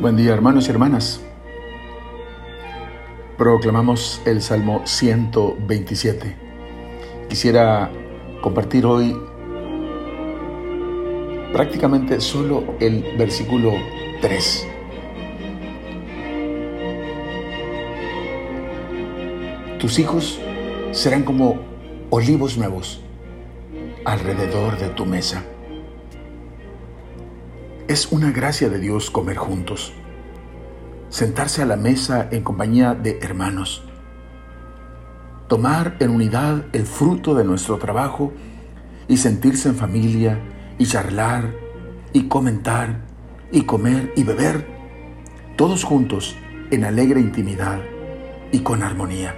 Buen día hermanos y hermanas. Proclamamos el Salmo 127. Quisiera compartir hoy prácticamente solo el versículo 3. Tus hijos serán como olivos nuevos alrededor de tu mesa. Es una gracia de Dios comer juntos, sentarse a la mesa en compañía de hermanos, tomar en unidad el fruto de nuestro trabajo y sentirse en familia y charlar y comentar y comer y beber, todos juntos en alegre intimidad y con armonía.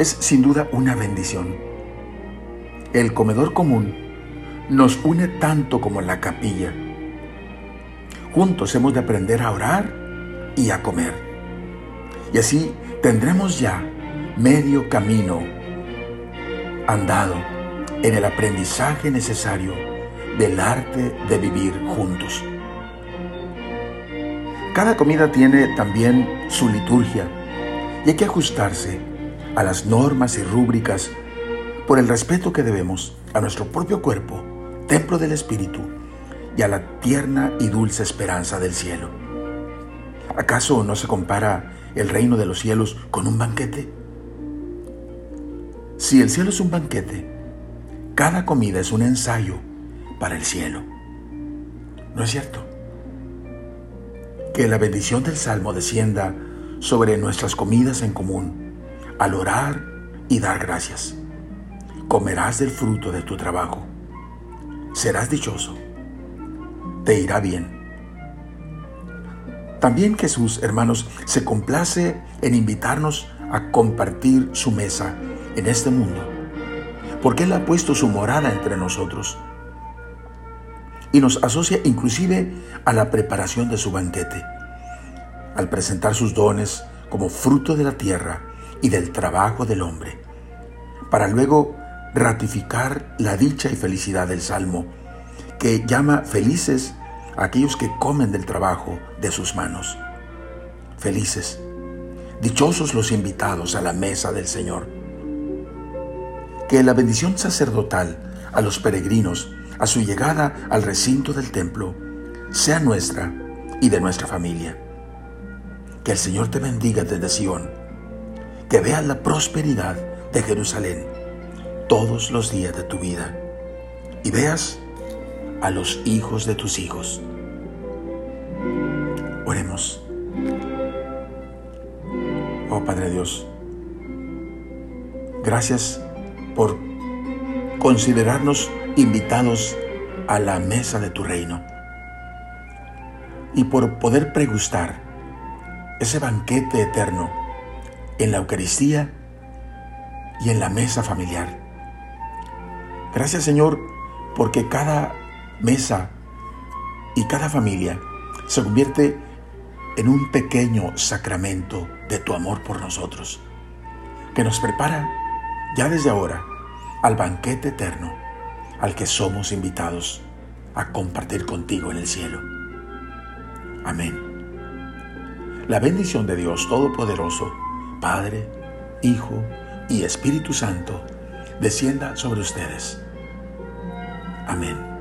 Es sin duda una bendición. El comedor común nos une tanto como la capilla Juntos hemos de aprender a orar y a comer. Y así tendremos ya medio camino andado en el aprendizaje necesario del arte de vivir juntos. Cada comida tiene también su liturgia y hay que ajustarse a las normas y rúbricas por el respeto que debemos a nuestro propio cuerpo, templo del Espíritu, y a la tierna y dulce esperanza del cielo. ¿Acaso no se compara el reino de los cielos con un banquete? Si el cielo es un banquete, cada comida es un ensayo para el cielo. ¿No es cierto? Que la bendición del Salmo descienda sobre nuestras comidas en común, al orar y dar gracias. Comerás del fruto de tu trabajo. Serás dichoso te irá bien. También Jesús, hermanos, se complace en invitarnos a compartir su mesa en este mundo, porque Él ha puesto su morada entre nosotros y nos asocia inclusive a la preparación de su banquete, al presentar sus dones como fruto de la tierra y del trabajo del hombre, para luego ratificar la dicha y felicidad del Salmo que llama felices a aquellos que comen del trabajo de sus manos. Felices, dichosos los invitados a la mesa del Señor. Que la bendición sacerdotal a los peregrinos a su llegada al recinto del templo sea nuestra y de nuestra familia. Que el Señor te bendiga desde Sión, que veas la prosperidad de Jerusalén todos los días de tu vida y veas a los hijos de tus hijos. Oremos. Oh Padre Dios, gracias por considerarnos invitados a la mesa de tu reino y por poder pregustar ese banquete eterno en la Eucaristía y en la mesa familiar. Gracias Señor porque cada mesa y cada familia se convierte en un pequeño sacramento de tu amor por nosotros, que nos prepara ya desde ahora al banquete eterno al que somos invitados a compartir contigo en el cielo. Amén. La bendición de Dios Todopoderoso, Padre, Hijo y Espíritu Santo, descienda sobre ustedes. Amén.